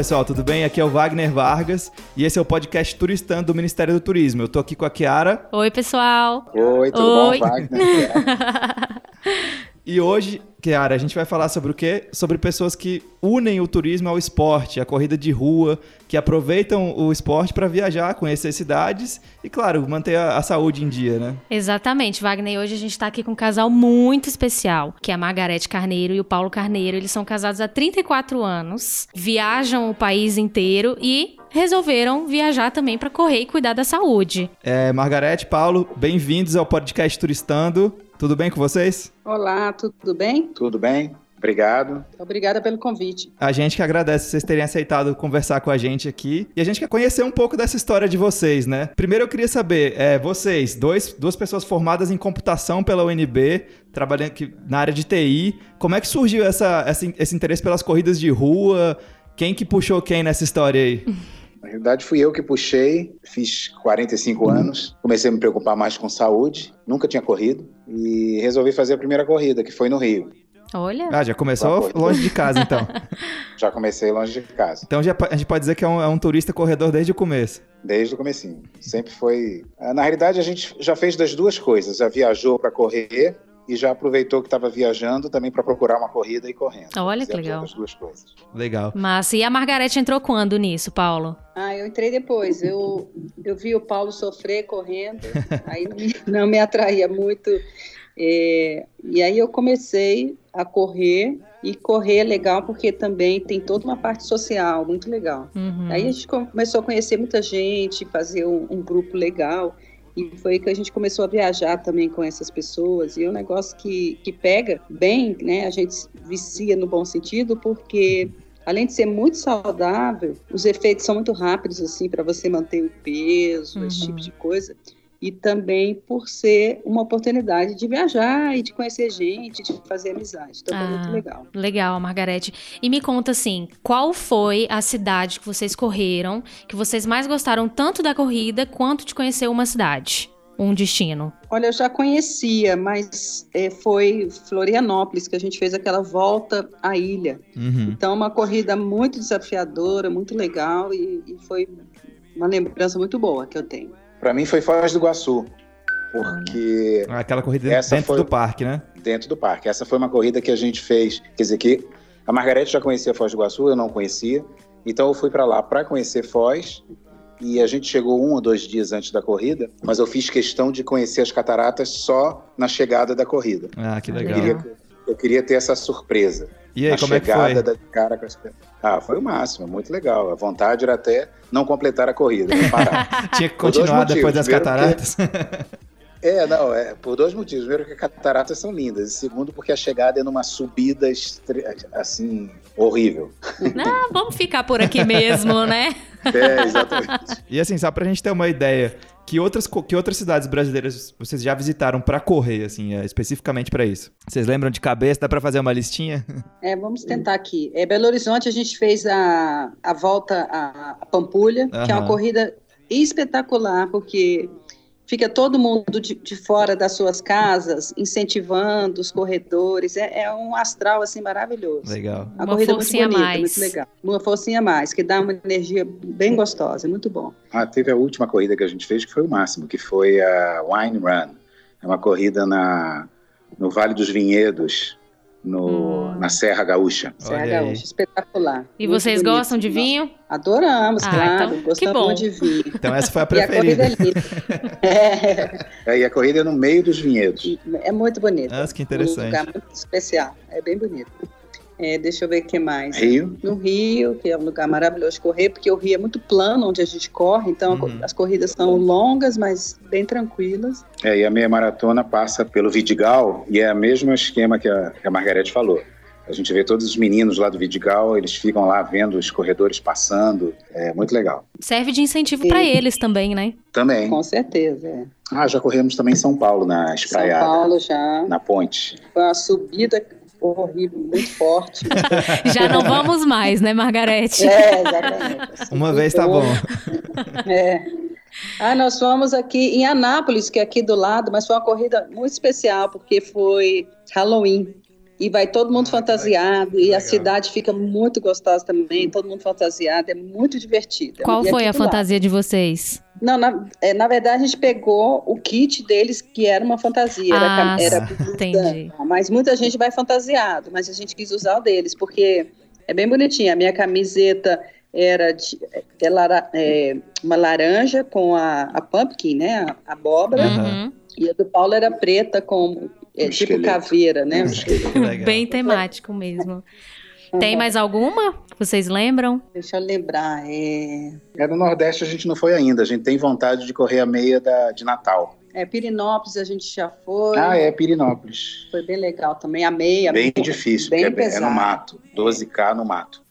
Pessoal, tudo bem? Aqui é o Wagner Vargas e esse é o podcast Turistando do Ministério do Turismo. Eu tô aqui com a Kiara. Oi, pessoal. Oi, tudo Oi. bom, Wagner? E hoje, Kiara, a gente vai falar sobre o quê? Sobre pessoas que unem o turismo ao esporte, a corrida de rua, que aproveitam o esporte para viajar, conhecer cidades e, claro, manter a, a saúde em dia, né? Exatamente, Wagner. E hoje a gente tá aqui com um casal muito especial, que é a Margarete Carneiro e o Paulo Carneiro. Eles são casados há 34 anos, viajam o país inteiro e resolveram viajar também para correr e cuidar da saúde. É, Margarete, Paulo, bem-vindos ao podcast Turistando. Tudo bem com vocês? Olá, tudo bem? Tudo bem? Obrigado. Obrigada pelo convite. A gente que agradece vocês terem aceitado conversar com a gente aqui. E a gente quer conhecer um pouco dessa história de vocês, né? Primeiro eu queria saber, é, vocês, dois, duas pessoas formadas em computação pela UNB, trabalhando aqui na área de TI, como é que surgiu essa, essa- esse interesse pelas corridas de rua? Quem que puxou quem nessa história aí? Na realidade, fui eu que puxei, fiz 45 anos, comecei a me preocupar mais com saúde, nunca tinha corrido e resolvi fazer a primeira corrida, que foi no Rio. Olha, Ah, já começou longe de casa, então. Já comecei longe de casa, Então já, a gente pode dizer que é um, é um turista corredor desde o começo. desde o comecinho. Sempre foi... Ah, Na realidade, a gente já fez das duas coisas, já viajou para correr e já aproveitou que estava viajando também para procurar uma corrida e correndo. Olha que legal. As duas coisas. Legal. Massa. E a Margarete entrou quando nisso, Paulo? Ah, eu entrei depois. Eu, eu vi o Paulo sofrer correndo, aí não me, não me atraía muito. É, e aí eu comecei a correr, e correr é legal porque também tem toda uma parte social muito legal. Uhum. Aí a gente começou a conhecer muita gente, fazer um, um grupo legal. E foi que a gente começou a viajar também com essas pessoas. E é um negócio que, que pega bem, né? A gente vicia no bom sentido, porque além de ser muito saudável, os efeitos são muito rápidos, assim, para você manter o peso, esse Uhum. tipo de coisa. E também por ser uma oportunidade de viajar e de conhecer gente, de fazer amizade. Então, Ah. foi muito legal. Legal, Margarete. E me conta assim, qual foi a cidade que vocês correram, que vocês mais gostaram tanto da corrida quanto de conhecer uma cidade? Um destino. Olha, eu já conhecia, mas eh, foi Florianópolis que a gente fez aquela volta à ilha. Uhum. Então, uma corrida muito desafiadora, muito legal e, e foi uma lembrança muito boa que eu tenho. Para mim foi Foz do Iguaçu, porque Aquela corrida Essa dentro foi- do parque, né? dentro do parque. Essa foi uma corrida que a gente fez, quer dizer que a Margarete já conhecia Foz do Iguaçu, eu não conhecia, então eu fui para lá para conhecer Foz e a gente chegou um ou dois dias antes da corrida, mas eu fiz questão de conhecer as cataratas só na chegada da corrida. Ah, que Ah, Eu legal. legal. queria, eu queria ter essa surpresa. E aí, na como é que chegada foi? da cara com as... Ah, foi o máximo, muito legal. A vontade era até não completar a corrida, não parar. Tinha que continuar depois das Primeiro cataratas? É, não, é por dois motivos. Primeiro, que as cataratas são lindas. E segundo, porque a chegada é numa subida estre- assim, horrível. Ah, vamos ficar por aqui mesmo, né? É, exatamente. E assim, só pra gente ter uma ideia, que outras, que outras cidades brasileiras vocês já visitaram pra correr, assim, é, especificamente pra isso? Vocês lembram de cabeça? Dá pra fazer uma listinha? É, vamos tentar aqui. É, Belo Horizonte, a gente fez a, a volta à à Pampulha, que é uma corrida espetacular, porque fica todo mundo de, de fora das suas casas, incentivando os corredores. É, é um astral, assim, maravilhoso. Legal. Uma, Uma corrida muito forcinha a bonita, mais. muito legal. Uma forcinha a mais, que dá uma energia bem gostosa, é muito bom. Ah, teve a última corrida que a gente fez, que foi o máximo, que foi a Wine Run. É uma corrida na, no Vale dos Vinhedos, no, Hum. na Serra Gaúcha. Serra Olha aí. Gaúcha, espetacular. E Muito vocês bonito. gostam de vinho? Adoramos, Ah, claro. então, que gostamos de vinho. Então essa foi a E a corrida preferida. é. É. É, e a corrida é no meio dos vinhedos. É muito bonito. Nossa, que Um interessante. lugar muito especial. É bem bonito. É, deixa eu ver o que mais. Rio, No Rio, que é um lugar maravilhoso de correr, porque o Rio é muito plano onde a gente corre, então Uhum. as corridas são longas, mas bem tranquilas. é, e a meia maratona passa pelo Vidigal, e é o mesmo esquema que a, que a Margarete falou. A gente vê todos os meninos lá do Vidigal, eles ficam lá vendo os corredores passando. É muito legal. Serve de incentivo pra Sim. eles também, né? Também. Com certeza. É. Ah, já corremos também em São Paulo, na São Espraiada, Paulo já. na ponte. Foi uma subida horrível, muito forte. Já não vamos mais, né, Margarete? É, exatamente. Assim, Uma vez tá bom. É. Ah, nós fomos aqui em Anápolis, que é aqui do lado, mas foi uma corrida muito especial, porque foi Halloween. E vai todo mundo ah, fantasiado, e legal. a cidade fica muito gostosa também, todo mundo fantasiado, é muito divertido. Qual e foi a fantasia de vocês? Não, na, é, na, verdade a gente pegou o kit deles, que era uma fantasia, ah, era, era entendi. Mas muita gente vai fantasiado, mas a gente quis usar o deles, porque é bem bonitinho. A minha camiseta era de, é, é, uma laranja com a, a pumpkin, né, a abóbora, uhum. e a do Paulo era preta com é, um tipo caveira, né? Um Bem temático mesmo. Tem mais alguma? Vocês lembram? Deixa eu lembrar. É... é no Nordeste a gente não foi ainda. A gente tem vontade de correr a meia da, de Natal. É, Pirinópolis a gente já foi. Ah, é, Pirinópolis. Foi bem legal também. A meia. Bem difícil, bem é, é, no mato. 12K no mato.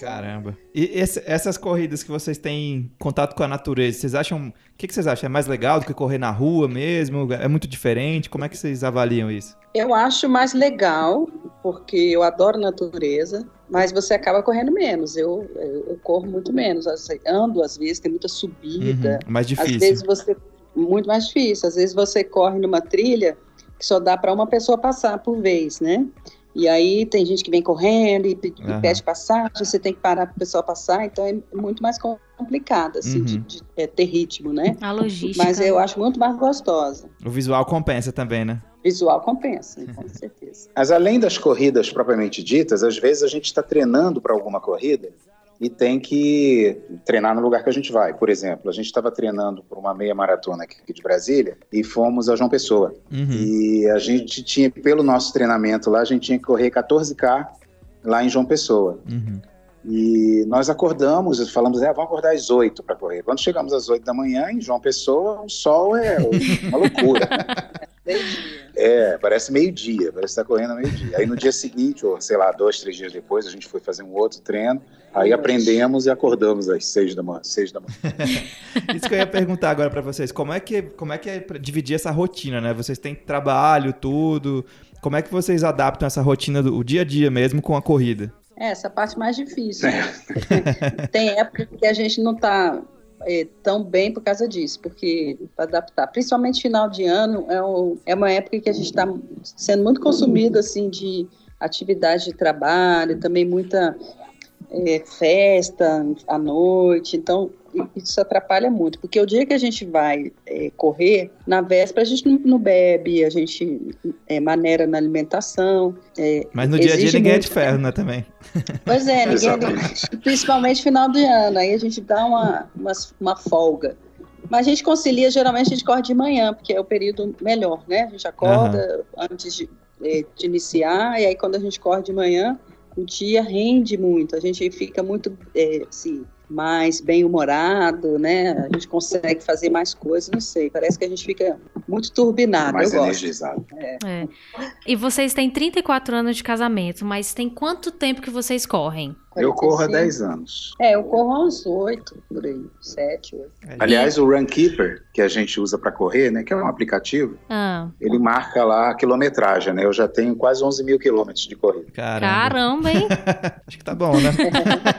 Caramba. E esse, essas corridas que vocês têm contato com a natureza, vocês acham. O que, que, vocês acham? É mais legal do que correr na rua mesmo? É muito diferente? Como é que vocês avaliam isso? Eu acho mais legal, porque eu adoro natureza, mas você acaba correndo menos. Eu, eu, eu corro muito menos. Ando, às vezes, tem muita subida. Uhum, mais difícil. Às vezes você. Muito mais difícil. Às vezes você corre numa trilha que só dá para uma pessoa passar por vez, né? E aí tem gente que vem correndo e, uhum. pede passagem, você tem que parar para o pessoal passar, então é muito mais complicado, assim, uhum. de, de é, ter ritmo, né? A logística. Mas eu acho muito mais gostosa. O visual compensa também, né? Visual compensa, com certeza. Mas além das corridas propriamente ditas, às vezes a gente está treinando para alguma corrida e tem que treinar no lugar que a gente vai. Por exemplo, a gente estava treinando por uma meia maratona aqui de Brasília e fomos a João Pessoa. Uhum. E a gente tinha, pelo nosso treinamento lá, a gente tinha que correr 14K lá em João Pessoa. Uhum. E nós acordamos, falamos, é, vamos acordar às 8 para correr. Quando chegamos às 8 da manhã, em João Pessoa, o sol é uma loucura. é, parece meio-dia, parece estar tá correndo meio-dia. Aí no dia seguinte, ou sei lá, dois, três dias depois, a gente foi fazer um outro treino. Aí aprendemos e acordamos às seis da manhã. Seis da manhã. Isso que eu ia perguntar agora para vocês. Como é, que, como é que é dividir essa rotina, né? Vocês têm trabalho, tudo. Como é que vocês adaptam essa rotina do dia a dia mesmo com a corrida? É, essa parte mais difícil. Né? Tem época que a gente não está é, tão bem por causa disso, porque para adaptar, principalmente final de ano, é, um, é uma época que a gente está sendo muito consumido assim de atividade de trabalho, também muita é, festa à noite, então isso atrapalha muito, porque o dia que a gente vai é, correr, na véspera a gente não, não bebe, a gente é, maneira na alimentação. É, Mas no dia a dia ninguém muito, é de ferro, né, também? Pois é, ninguém é principalmente final de ano, aí a gente dá uma, uma, uma folga. Mas a gente concilia, geralmente a gente corre de manhã, porque é o período melhor, né? A gente acorda uhum. antes de, é, de iniciar, e aí quando a gente corre de manhã, o dia rende muito, a gente fica muito é, assim, mais bem-humorado, né? A gente consegue fazer mais coisas, não sei, parece que a gente fica muito turbinado. Mais energizado. É. É. E vocês têm 34 anos de casamento, mas tem quanto tempo que vocês correm? Eu corro há 10 anos. É, eu corro há uns 8, por aí, 7, 8. Aliás, o Runkeeper, que a gente usa para correr, né, que é um aplicativo, ah. ele marca lá a quilometragem, né? Eu já tenho quase 11 mil quilômetros de corrida. Caramba, Caramba hein? Acho que tá bom, né?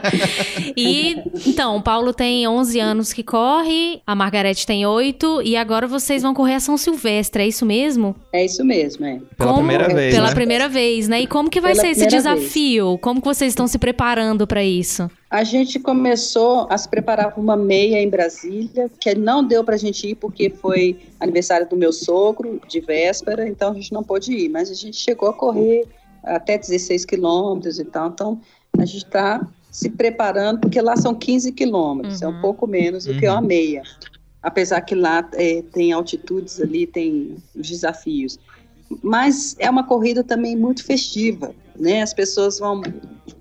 e, então, o Paulo tem 11 anos que corre, a Margarete tem 8, e agora vocês vão correr a São Silvestre, é isso mesmo? É isso mesmo, é. Pela como, primeira vez, Pela né? primeira vez, né? E como que vai Pela ser esse desafio? Vez. Como que vocês estão se preparando preparando para isso? A gente começou a se preparar para uma meia em Brasília, que não deu para a gente ir porque foi aniversário do meu sogro, de véspera, então a gente não pôde ir, mas a gente chegou a correr até 16 quilômetros e tal, então a gente está se preparando, porque lá são 15 quilômetros, uhum. é um uhum. pouco menos do uhum. que uma meia. Apesar que lá é, tem altitudes ali, tem os desafios. Mas é uma corrida também muito festiva, né? As pessoas vão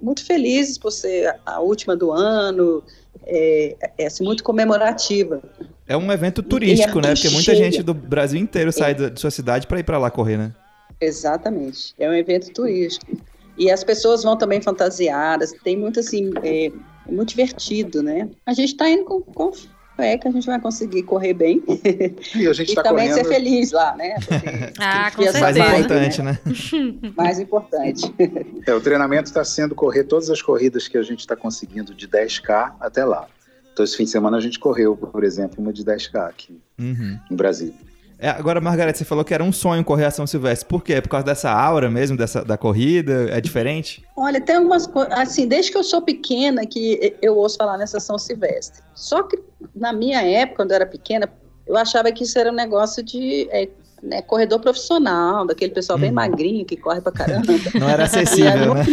muito felizes por ser a última do ano, é, é assim, muito comemorativa. É um evento turístico, é né? Porque muita gente do Brasil inteiro sai é. de sua cidade para ir para lá correr, né? Exatamente. É um evento turístico. E as pessoas vão também fantasiadas, tem muito assim, é, muito divertido, né? A gente está indo com, com é que a gente vai conseguir correr bem. E a gente está também correndo... ser feliz lá, né? ah, com certeza. Mais importante, né? Mais importante. É, o treinamento está sendo correr todas as corridas que a gente está conseguindo de 10K até lá. Então, esse fim de semana a gente correu, por exemplo, uma de 10K aqui uhum. no Brasil. É, agora, Margarete, você falou que era um sonho correr a São Silvestre. Por quê? Por causa dessa aura mesmo, dessa, da corrida? É diferente? Olha, tem algumas coisas. Assim, desde que eu sou pequena que eu ouço falar nessa São Silvestre. Só que na minha época, quando eu era pequena, eu achava que isso era um negócio de é, né, corredor profissional, daquele pessoal bem uhum. magrinho que corre pra caramba. Não era acessível, né?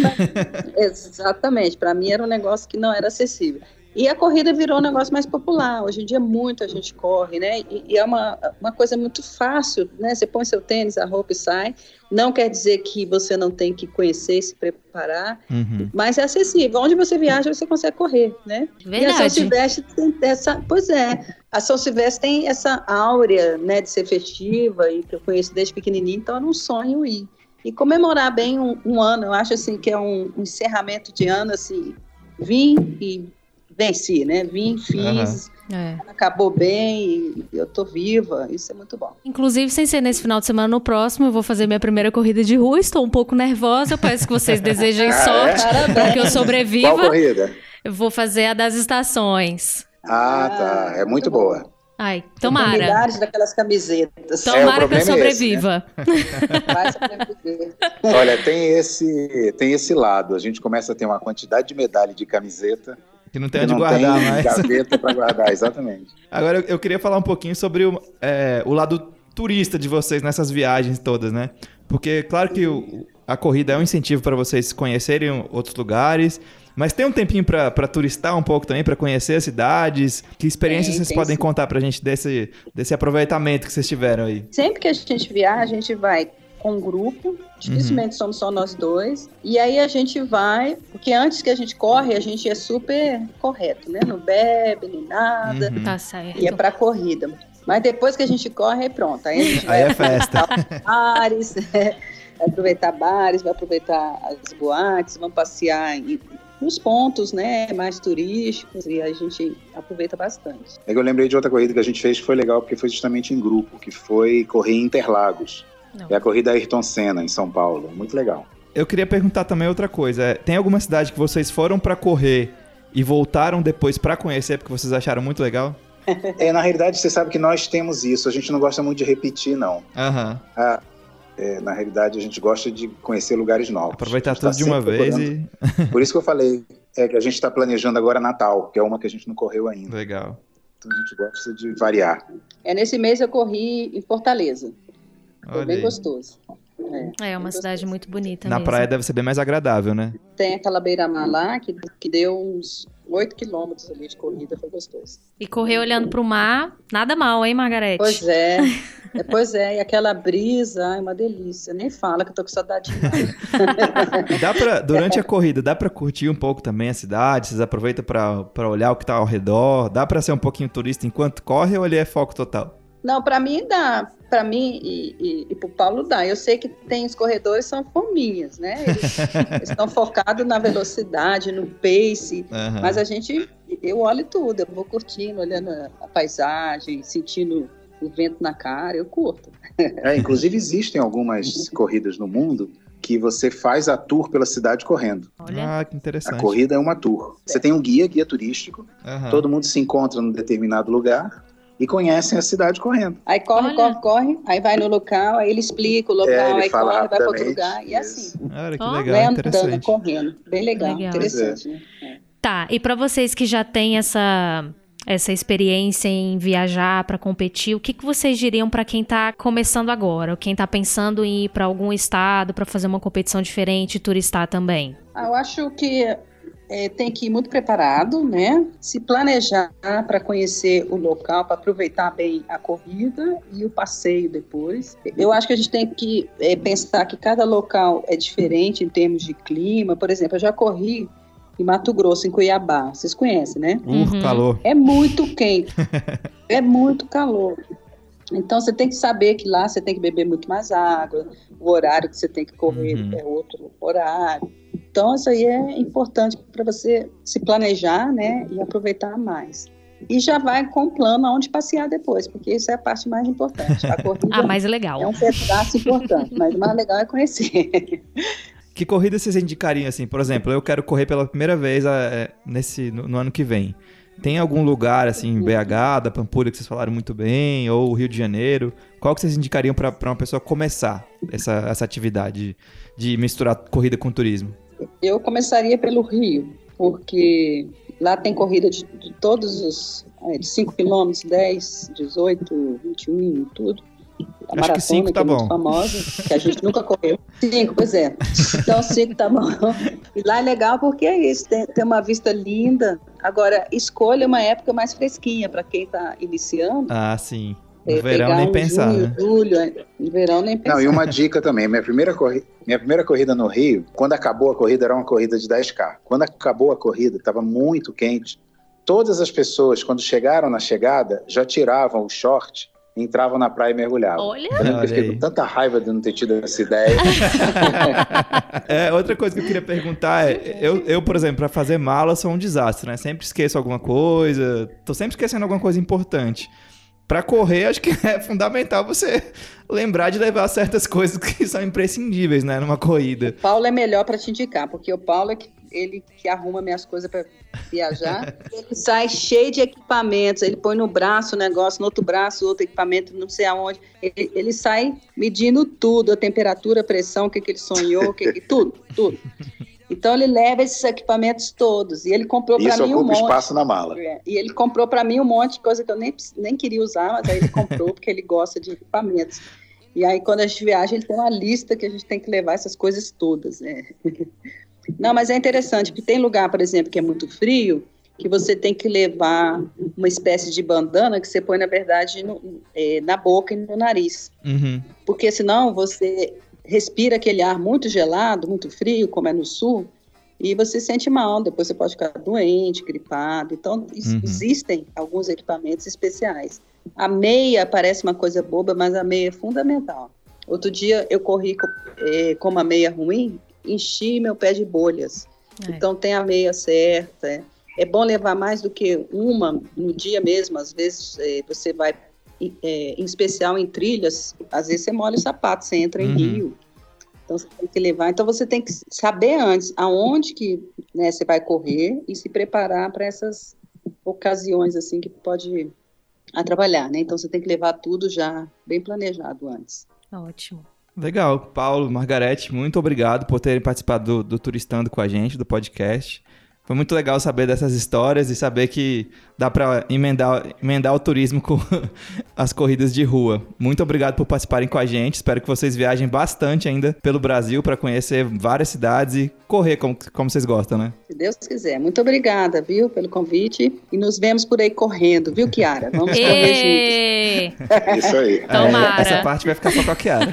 Exatamente, para mim era um negócio que não era acessível. E a corrida virou um negócio mais popular. Hoje em dia, muita gente corre, né? E, e, é uma, uma coisa muito fácil, né? Você põe seu tênis, a roupa e sai. Não quer dizer que você não tem que conhecer, se preparar, uhum. mas é acessível. Onde você viaja, você consegue correr, né? Verdade. E a São Silvestre tem essa. Pois é, a São Silvestre tem essa áurea, né, de ser festiva, e que eu conheço desde pequenininho, então era um sonho ir. E comemorar bem um, um ano, eu acho assim que é um, um encerramento de ano, assim, vim e venci, né? Vim, fiz, uhum. é. acabou bem, eu tô viva, isso é muito bom. Inclusive, sem ser nesse final de semana, no próximo, eu vou fazer minha primeira corrida de rua, estou um pouco nervosa, eu peço que vocês desejem ah, sorte é? para que eu sobreviva. Qual corrida? Eu vou fazer a das estações. Ah, tá, é muito boa. Ai, tomara. Daquelas camisetas. Tomara é, que eu sobreviva. É esse, né? Vai sobreviver. Olha, tem esse, tem esse lado. A gente começa a ter uma quantidade de medalha de camiseta que não tem onde guardar tem mais. gaveta para guardar, exatamente. Agora, eu, queria falar um pouquinho sobre o, é, o lado turista de vocês nessas viagens todas, né? Porque, claro que o, a corrida é um incentivo para vocês conhecerem outros lugares, mas tem um tempinho para turistar um pouco também, para conhecer as cidades. Que experiências vocês podem sim. contar para a gente desse, desse aproveitamento que vocês tiveram aí? Sempre que a gente viaja, a gente vai com um grupo, dificilmente uhum. somos só nós dois. E aí a gente vai, porque antes que a gente corre, a gente é super correto, né? Não bebe nem nada. Uhum. Tá certo. E é pra corrida. Mas depois que a gente corre, pronto. Aí a gente vai aí é festa. bares, é, vai aproveitar bares, vai aproveitar as boates, vamos passear em, nos pontos né, mais turísticos e a gente aproveita bastante. É eu lembrei de outra corrida que a gente fez que foi legal porque foi justamente em grupo, que foi correr em Interlagos. Não. É a corrida Ayrton Senna, em São Paulo. Muito legal. Eu queria perguntar também outra coisa. É, tem alguma cidade que vocês foram para correr e voltaram depois para conhecer porque vocês acharam muito legal? É, na realidade, você sabe que nós temos isso. A gente não gosta muito de repetir, não. Uhum. Ah, é, na realidade, a gente gosta de conhecer lugares novos. Aproveitar tudo tá de uma vez e... Por isso que eu falei é que a gente está planejando agora Natal, que é uma que a gente não correu ainda. Legal. Então a gente gosta de variar. É, nesse mês eu corri em Fortaleza. Foi Olha bem aí. gostoso. É, é uma cidade muito bonita. Na mesmo. praia deve ser bem mais agradável, né? Tem aquela beira-mar lá que, que deu uns 8 quilômetros ali de corrida, foi gostoso. E correr olhando para o mar, nada mal, hein, Margarete? Pois é. é. Pois é, e aquela brisa, é uma delícia. Nem fala que eu tô com saudade e dá pra, durante a corrida, dá para curtir um pouco também a cidade? Vocês aproveitam para olhar o que tá ao redor? Dá para ser um pouquinho turista enquanto corre ou ele é foco total? Não, para mim dá. Para mim e, e, e para o Paulo dá. Eu sei que tem os corredores são fominhas, né? Eles, eles estão focados na velocidade, no pace. Uhum. Mas a gente, eu olho tudo. Eu vou curtindo, olhando a paisagem, sentindo o vento na cara. Eu curto. É, inclusive existem algumas corridas no mundo que você faz a tour pela cidade correndo. Olha. Ah, que interessante. A corrida é uma tour. Você tem um guia, guia turístico, uhum. todo mundo se encontra num determinado lugar, e conhecem a cidade correndo. Aí corre, Olha. corre, corre, aí vai no local, aí ele explica o local, é, aí corre, vai para outro lugar, e assim. Olha, que legal, vai andando, correndo. Bem legal, legal. interessante, né? É. Tá, e para vocês que já têm essa essa experiência em viajar para competir, o que, que vocês diriam para quem está começando agora, ou quem está pensando em ir para algum estado para fazer uma competição diferente e turistar também? Ah, eu acho que é, tem que ir muito preparado, né? Se planejar para conhecer o local, para aproveitar bem a corrida e o passeio depois. Eu acho que a gente tem que é, pensar que cada local é diferente em termos de clima. Por exemplo, eu já corri em Mato Grosso, em Cuiabá. Vocês conhecem, né? Uhum. Calor. É muito quente. é muito calor. Então você tem que saber que lá você tem que beber muito mais água, o horário que você tem que correr uhum. é outro horário. Então, isso aí é importante para você se planejar, né, e aproveitar mais. E já vai com o plano aonde passear depois, porque isso é a parte mais importante. A corrida ah, mais legal. é um pedaço importante, mas o mais legal é conhecer. Que corrida vocês indicariam assim? Por exemplo, eu quero correr pela primeira vez é, nesse no, no ano que vem. Tem algum lugar, assim, BH, da Pampulha, que vocês falaram muito bem, ou Rio de Janeiro? Qual que vocês indicariam para uma pessoa começar essa, essa atividade de misturar corrida com turismo? Eu começaria pelo Rio, porque lá tem corrida de, de todos os é, de 5 quilômetros, 10, 18, 21, tudo. A Acho que 5 tá que é bom. famosa, que a gente nunca correu. 5, pois é. Então 5 tá bom. E lá é legal porque é isso, tem, tem uma vista linda. Agora, escolha uma época mais fresquinha para quem está iniciando. Ah, sim. No é, verão nem um pensar, junho, né? Julho, é, no verão nem pensar. Não, e uma dica também, minha primeira, corrida, minha primeira corrida no Rio, quando acabou a corrida, era uma corrida de 10K. Quando acabou a corrida, estava muito quente. Todas as pessoas, quando chegaram na chegada, já tiravam o short entravam na praia e mergulhavam. Olha! Eu, eu fiquei com tanta raiva de não ter tido essa ideia. é, outra coisa que eu queria perguntar é, eu, eu por exemplo, para fazer mala sou um desastre, né? Sempre esqueço alguma coisa, tô sempre esquecendo alguma coisa importante. Para correr, acho que é fundamental você lembrar de levar certas coisas que são imprescindíveis, né, numa corrida. O Paulo é melhor para te indicar, porque o Paulo é que ele que arruma minhas coisas para viajar. ele sai cheio de equipamentos, ele põe no braço o negócio, no outro braço outro equipamento, não sei aonde. Ele, ele sai medindo tudo, a temperatura, a pressão, o que, que ele sonhou, o que, que tudo, tudo. Então ele leva esses equipamentos todos e ele comprou para mim um monte. espaço na mala. É, e ele comprou para mim um monte de coisa que eu nem, nem queria usar, mas aí ele comprou porque ele gosta de equipamentos. E aí quando a gente viaja, ele tem uma lista que a gente tem que levar essas coisas todas. Né? Não, mas é interessante, porque tem lugar, por exemplo, que é muito frio, que você tem que levar uma espécie de bandana que você põe, na verdade, no, é, na boca e no nariz. Uhum. Porque senão você respira aquele ar muito gelado, muito frio, como é no sul, e você sente mal, depois você pode ficar doente, gripado. Então, uhum. existem alguns equipamentos especiais. A meia parece uma coisa boba, mas a meia é fundamental. Outro dia eu corri com, é, com uma meia ruim, enchi meu pé de bolhas. É. Então, tem a meia certa. É. é. bom levar mais do que uma no dia mesmo. Às vezes, é, você vai é, em especial em trilhas, às vezes você molha o sapato, você entra em uhum. rio. Então você tem que levar. Então você tem que saber antes aonde que né, você vai correr e se preparar para essas ocasiões assim que pode atrapalhar, né? Então você tem que levar tudo já bem planejado antes. Ótimo. Legal. Paulo, Margarete, muito obrigado por terem participado do, do Turistando com a gente, do podcast. Foi muito legal saber dessas histórias e saber que dá para emendar, emendar o turismo com as corridas de rua. Muito obrigado por participarem com a gente. Espero que vocês viajem bastante ainda pelo Brasil para conhecer várias cidades e correr como, como vocês gostam, né? Se Deus quiser. Muito obrigada, viu, pelo convite. E nos vemos por aí correndo, viu, Kiara? Vamos correr juntos. Isso aí. Tomara. É, essa parte vai ficar só com a Kiara.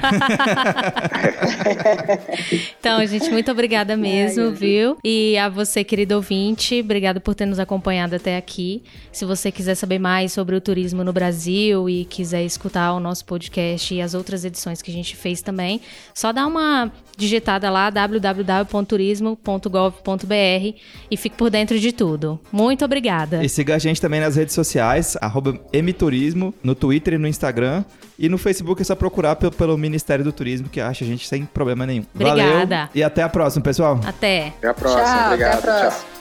então, gente, muito obrigada mesmo, viu? E a você, querido ouvinte, obrigado por ter nos acompanhado até aqui. Se você quiser saber mais sobre o turismo no Brasil e quiser escutar o nosso podcast e as outras edições que a gente fez também, só dá uma digitada lá www.turismo.gov.br e fique por dentro de tudo. Muito obrigada. E siga a gente também nas redes sociais, mturismo, no Twitter e no Instagram. E no Facebook é só procurar pelo, pelo Ministério do Turismo, que acha a gente sem problema nenhum. Obrigada. Valeu e até a próxima, pessoal. Até. Até a próxima. Tchau, Obrigado. Até a próxima. Tchau.